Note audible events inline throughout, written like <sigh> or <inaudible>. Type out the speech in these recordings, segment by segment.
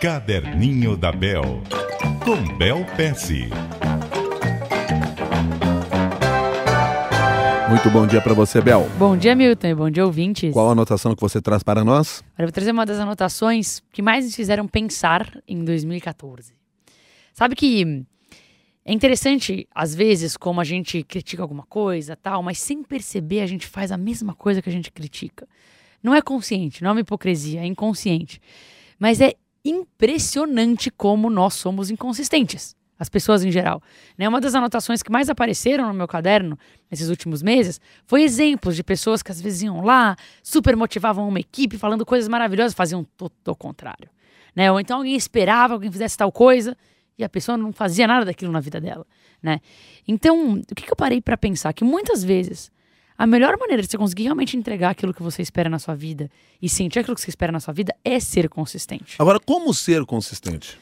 Caderninho da Bel, com Bel Pesce. Muito bom dia para você, Bel. Bom dia, Milton, e bom dia, ouvintes. Qual a anotação que você traz para nós? Eu vou trazer uma das anotações que mais nos fizeram pensar em 2014. Sabe que é interessante, às vezes, como a gente critica alguma coisa, tal, mas sem perceber a gente faz a mesma coisa que a gente critica. Não é consciente, não é uma hipocrisia, é inconsciente. Mas é impressionante como nós somos inconsistentes as pessoas em geral. Né? Uma das anotações que mais apareceram no meu caderno nesses últimos meses foi exemplos de pessoas que às vezes iam lá, super motivavam uma equipe, falando coisas maravilhosas, faziam todo o contrário. Né? Ou então alguém esperava alguém fizesse tal coisa e a pessoa não fazia nada daquilo na vida dela. Né? Então, o que, que eu parei para pensar? Que muitas vezes a melhor maneira de você conseguir realmente entregar aquilo que você espera na sua vida e sentir aquilo que você espera na sua vida é ser consistente. Agora, como ser consistente?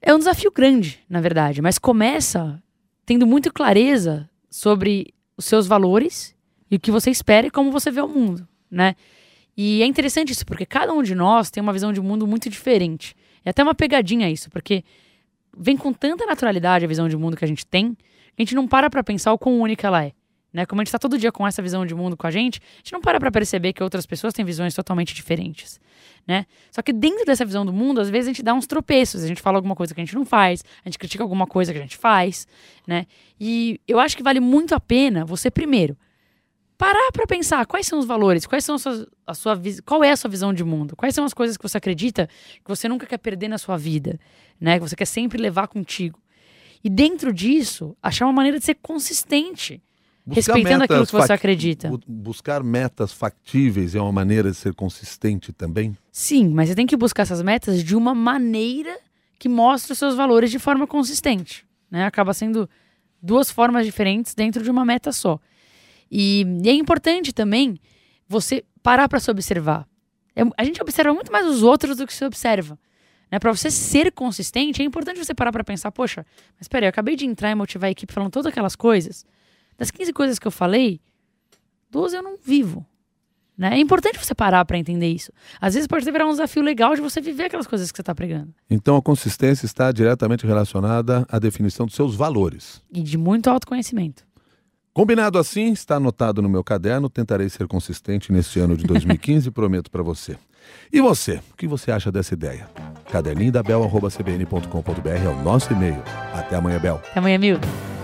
É um desafio grande, na verdade, mas começa tendo muita clareza sobre os seus valores e o que você espera e como você vê o mundo, né? E é interessante isso, porque cada um de nós tem uma visão de mundo muito diferente. É até uma pegadinha isso, porque vem com tanta naturalidade a visão de mundo que a gente tem, que a gente não para pra pensar o quão única ela é. Né? Como a gente está todo dia com essa visão de mundo com a gente, a gente não para para perceber que outras pessoas têm visões totalmente diferentes. Né? Só que dentro dessa visão do mundo, às vezes a gente dá uns tropeços, a gente fala alguma coisa que a gente não faz, a gente critica alguma coisa que a gente faz, né? E eu acho que vale muito a pena você primeiro parar para pensar quais são os valores, quais são a sua, a sua qual é a sua visão de mundo, quais são as coisas que você acredita que você nunca quer perder na sua vida, né? Que você quer sempre levar contigo. E dentro disso, achar uma maneira de ser consistente Buscar respeitando aquilo que você acredita. Buscar metas factíveis é uma maneira de ser consistente também? Sim, mas você tem que buscar essas metas de uma maneira que mostre os seus valores de forma consistente. Né? Acaba sendo duas formas diferentes dentro de uma meta só. E, e é importante também você parar para se observar. É, a gente observa muito mais os outros do que se observa. Né? Para você ser consistente, é importante você parar para pensar: poxa, mas peraí, eu acabei de entrar e motivar a equipe falando todas aquelas coisas. Das 15 coisas que eu falei, 12 eu não vivo. Né? É importante você parar para entender isso. Às vezes pode virar um desafio legal de você viver aquelas coisas que você está pregando. Então a consistência está diretamente relacionada à definição dos seus valores. E de muito autoconhecimento. Combinado assim, está anotado no meu caderno. Tentarei ser consistente neste ano de <laughs> 2015, prometo para você. E você, o que você acha dessa ideia? Caderninho da Bel, cbn.com.br é o nosso e-mail. Até amanhã, Bel. Até amanhã, Milton.